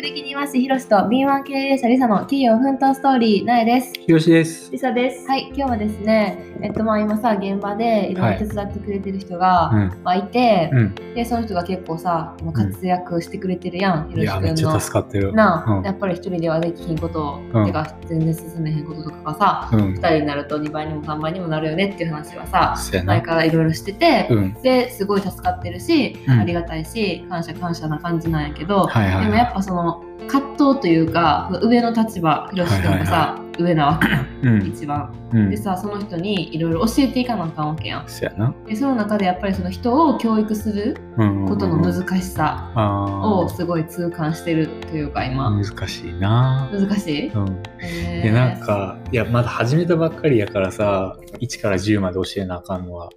学歴にいますひろしと敏腕経営者りさの企業奮闘ストーリーなえですひろしです。りさです。はい今日はですねえっとまあ今さ現場でいろいろ手伝ってくれてる人が、うん。まあ、いて、うん。でその人が結構さ活躍してくれてるやん、いや、めっちゃ助かってる。なやっぱり一人ではできひんことてか全然進めへんこととかがさ、うん二。人になると2倍にも3倍にもなるよねっていう話はさ。前からいろいろしてて、うん。ですごい助かってるし、うんありがたいし感謝感謝な感じなんやけど。でもやっぱその葛藤というか上の立場ひろし君がさ、はい上なわけうん。一番うんで。さその人にいろいろ教えていかなあかんわけやんそ。でその中でやっぱりその人を教育するうん。ことの難しさあをすごい痛感してるというかあ。今難しいな。難しい、うん。えいや、なんか、いや、まだ始めたばっかりやからさ、1から10まで教えなあかんのは、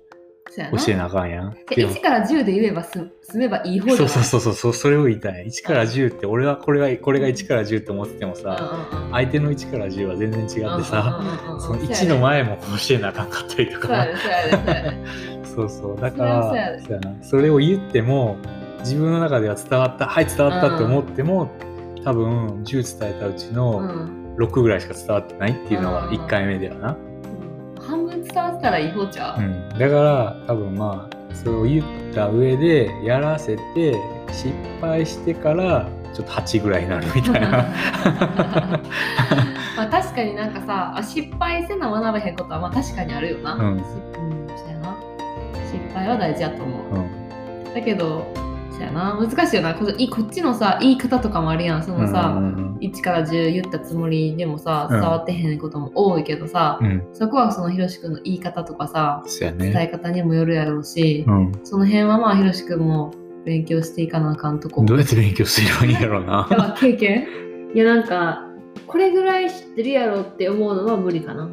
教えなあかんやん。ででも。1から10で言えばす済めばいい方そうそうそうそう、それを言いたい。1から10って、俺はこれが、これが1から10って思っててもさ、うんうんうん。相手の1から10は全然違ってさ、うんうんうんうんその1の前も教えなあかんかったりとか。そうそう。だから、でそれを言っても、自分の中では伝わった、はい、伝わったって思っても、多分、10伝えたうちうのん。6ぐらいしか伝わってないっていうのうんが1回目ではな。半分伝わってたらいい方ちゃう、うん。だから、多分まあ、それを言った上で、やらせて、失敗してから、ちょっと8ぐらいになるみたいな。まあ確かになんかさあ失敗せな学べへんことはまあ確かにあるよな、うん失敗は大事やと思う、うん。だけどそうやな難しいよなこっちのさ言い方とかもあるやんそのさ、うんうん1から10言ったつもりでもさうん伝わってへんことも多いけどさ、うん。うん。そこはそのひろしくんの言い方とかさ伝えね。方にもよるやろうし、うん。その辺はまあひろしくんも勉強していかなあかんとこどうやって勉強すればいいんやろうな。経験？いやなんかこれぐらい知ってるやろって思うのは無理かな。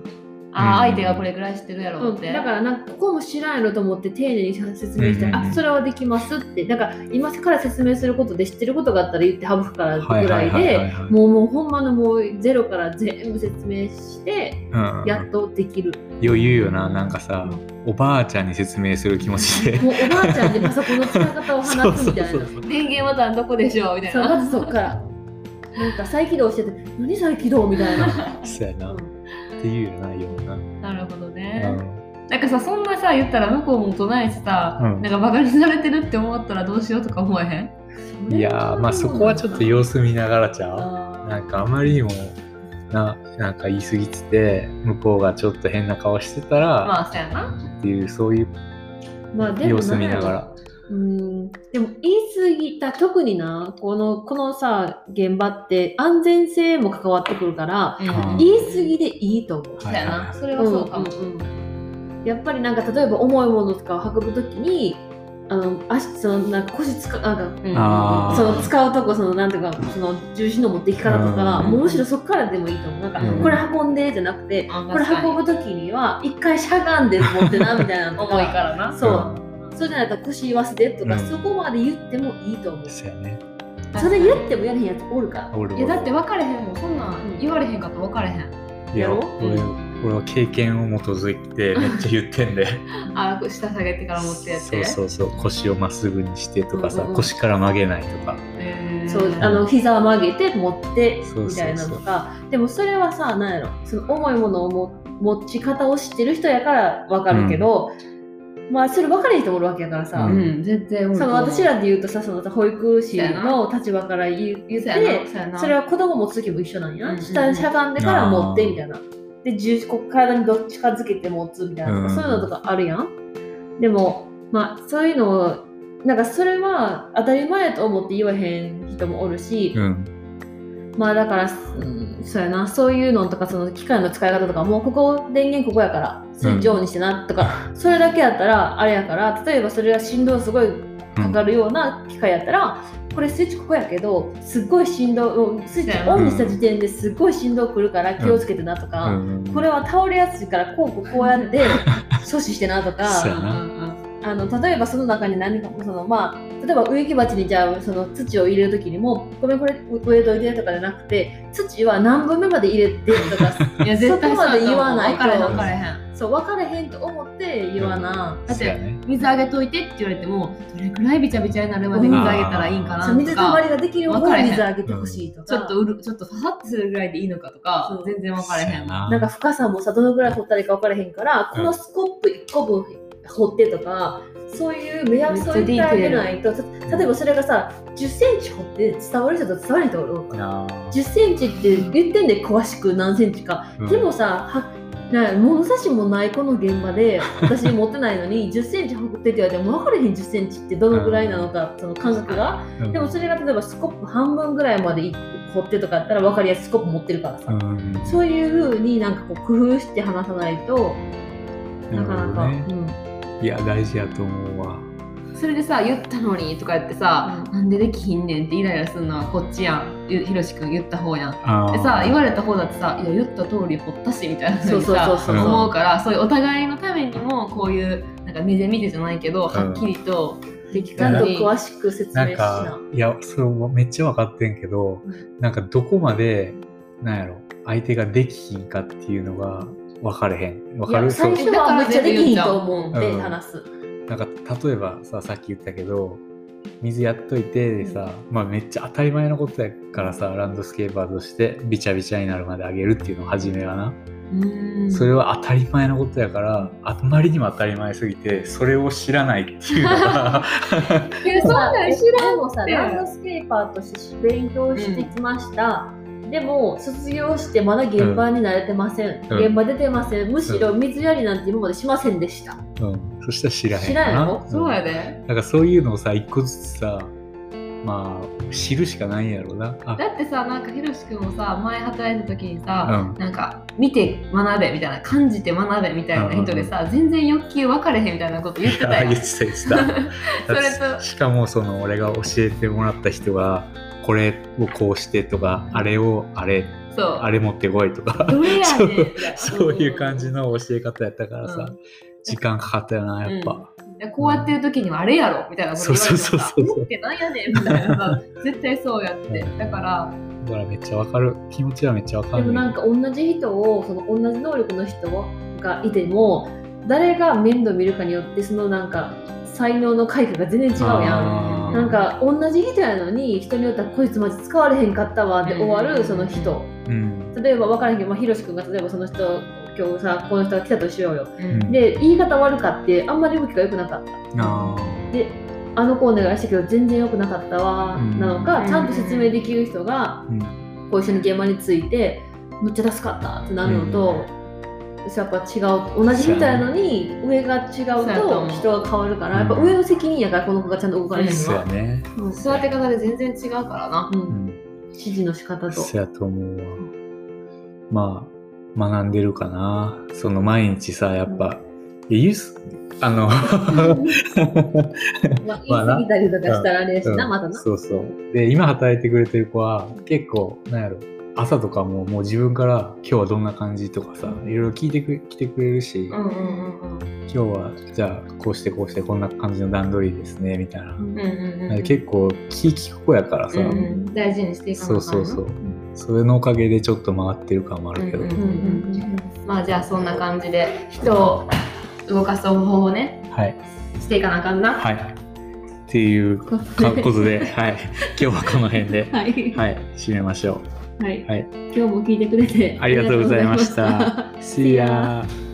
あ相手がこれぐらい知ってるやろうん、って、だからなんかここも知らんやろと思って丁寧に説明して、うんうんうん。あそれはできますって。だから今から説明することで知ってることがあったら言って省くからぐらいでもうもうほんまのもうゼロから全部説明してうんやっとできる、余裕よななんかさおばあちゃんに説明する気持ちで。もうおばあちゃんでパソコンの使い方を話すみたいな。電源ボタンどこでしょうみたいな。まずそっから。なんか再起動してて何再起動みたいな、そうやな、うん。っていうよなうね、ん。なんかさそんなさ言ったら向こうも唱えてさ、うん。なんかバカにされてるって思ったらどうしようとか思えへん？いやーまあそこはちょっと様子見ながらちゃうあなんかあまりにもななんか言い過ぎてて向こうがちょっと変な顔してたら、まあそうやな。っていうそういうーまあでも様子見ながらうん。でも言い過ぎた特になこのこのさ現場って安全性も関わってくるからうん。言い過ぎでいいと思う。はいはいはない。それはそうかも、んうんうん。やっぱりなんか例えば重いものとかを運ぶときにあの足そのなんか腰つかなんかその使うとこそのなんていうかその重心の持っていき方とか、うん。もうむしろそこからでもいいと思う。なんか、うん。これ運んでじゃなくて、あこれ運ぶときには一回しゃがんで持ってなみたいな 重いからな。そう、そうじゃないと腰言わせてとか、うん。そこまで言ってもいいと思う、そうやね。それ言ってもやれへんやつおる。から俺いやだって分かれへんもん。そんなん言われへんかったら分かれへん。いややろ？俺俺は経験を基づいてめっちゃ言ってんで。あ下下げてから持ってやって。そうそうそう。腰をまっすぐにしてとかさ、うんうんうん。腰から曲げないとか。へー。そうあの膝を曲げて持ってそうそうそう。みたいなのとかでもそれはさ何やろ？その重いものをも持ち方を知ってる人やから分かるけど、まあそれ分かれへん人もおるわけやからさ、ううん。全然その私らで言うとさその保育士の立場から言ってそれは子供持つ時も一緒なんや、うん。うんうん下にしゃがんでから持ってみたいな。で重こう体にどっちかづけて持つみたいな。うん。そういうのとかあるやん。でもまあそういうのをなんかそれは当たり前やと思って言わへん人もおるし、うんまあだから、うん、そうやな。そういうのとかその機械の使い方とかもうここ電源ここやからスイッチオンにしてなとか、それだけやったらあれやから例えばそれが振動すごいかかるような機械やったら、これスイッチここやけどすっごい振動スイッチオンにした時点ですっごい振動くるから気をつけてなとか、うん。これは倒れやすいからこうこうこうやって 阻止してなとかあの例えばその中に何かそのまあ例えば植木鉢にじゃあその土を入れる時にもごめんこれ植えといてとかじゃなくて土は何分目まで入れてとか いや絶対そこまで言わないと。分かれへん。分かれへんそう分かれへんと思って言わな、だって水あげといてって言われてもどれくらいびちゃびちゃになるまで水あげたらいいんかなとかたまりができる方に分かれへん。水あげてほしいとか、ちょっとうるちょっとファサッとするぐらいでいいのかとかそう。全然分からへん。な。んか深さもさどのぐらい掘ったらいいか分からへんから、このスコップ1個分掘ってとかそういう目安を言ってあげないと。た例えばそれがさ1 0ンチ掘って伝わる人と伝わる人がおるからなあ1 0ンチって言ってんで詳しく何センチか、うん。でもさはな物差しもないこの現場で私持ってないのに 1 0ンチ掘ってって言われても分かれへん1 0ンチってどのぐらいなのか、その感覚が。うん。でもそれが例えばスコップ半分ぐらいまで掘ってとかやったら分かりやすいスコップ持ってるからさ、うん。そういう風になんかこう工夫して話さないとなかなか、るほどねいや大事やと思うわ。それでさ言ったのにとか言ってさ、うん。なんでできひんねんってイライラするのはこっちやん。ゆひろしくん言った方やん。でさ言われた方だってさ「いや言った通り掘ったし」みたいなそうそうそうそう。うん思うからそういうお互いのためにもこういうなんか目で見てじゃないけど、はっきりと的ちゃんと確に詳しく説明しな。かいやそれもめっちゃ分かってんけど、うなんかどこまでなんやろ相手ができひんかっていうのが分かれへん。分かる？そう。最初はめっちゃできひんと思うんでうん。話す、なんか例えばささっき言ったけど水やっといてでさ、まあめっちゃ当たり前のことやからさランドスケーパーとしてビチャビチャになるまであげるっていうのを初めはな、うん。それは当たり前のことやからあまりにも当たり前すぎてそれを知らないっていうのが。いやそんなん知らんでもさランドスケーパーとして勉強してきました、でも卒業してまだ現場に慣れてません、うん。現場出てません。むしろ水やりなんて今までしませんでした、うん、そしたら知らへん知らんやろなそうやで。なんかそういうのをさ一個ずつさまあ知るしかないんやろうな。あ。だってさなんかひろしくんもさ前働いた時にさ、うん。なんか見て学べみたいな感じて学べみたいな人でさ、全然欲求分かれへんみたいなこと言ってたやん。あ言ってた言ってた。それとしかもその俺が教えてもらった人がこれをこうしてとかあれをあれあれ持ってこいとか。そういう感じの教え方やったからさ、うん。時間かかったよなやっぱ、でこうやってる時にはあれやろみたいなこと言われてもそうってなんやねんみたいな。さ絶対そうやって。だからだからめっちゃわかる。気持ちはめっちゃわかるでもなんか同じ人をその同じ能力の人がいても誰が面倒見るかによってそのなんか才能の開花が全然違うやんなんか同じ人やのに人によってはこいつマジ使われへんかったわで終わるその人。うん。例えば分からへんけど、まあ、ひろし君が例えばその人今日さこの人が来たとしようようんで言い方悪かってあんまり動きが良くなかったあであの子お願いしたけど全然良くなかったわうんなのか、うんちゃんと説明できる人がこう一緒に現場についてむっちゃ助かったってなるのと、やっぱ違う同じ人やのに上が違うと人が変わるから、うんやっぱ上の責任やからこの子がちゃんと動かれへんのそうやは、ね。うん。育て方で全然違うからな。うん。うん指示の仕方と。そうやと思うわ。まあ学んでるかな。その毎日さやっぱ、いやユースあの まあ、言い過ぎたりとかしたらあれやしな、うん。またな。そうそう。で、今働いてくれてる子は、結構、なんやろ、朝とかももう自分から、今日はどんな感じとかさ、いろいろ聞いてく来てくれるし、うんうんうんうん今日は、じゃあ、こうしてこうして、こんな感じの段取りですね、みたいな。うんうんうんうん結構、気聞く子やからさ、うんうん大事にしていかなそうそうそう。それのおかげでちょっと回ってる感もあるけど。うんうんうんうんまあじゃあそんな感じで人を動かす方法をねはい。していかなあかんなはい。っていうかことで、はい。今日はこの辺で、はい、はい、締めましょはいはい今日も聞いてくれてう。ありがとうございました。See ya!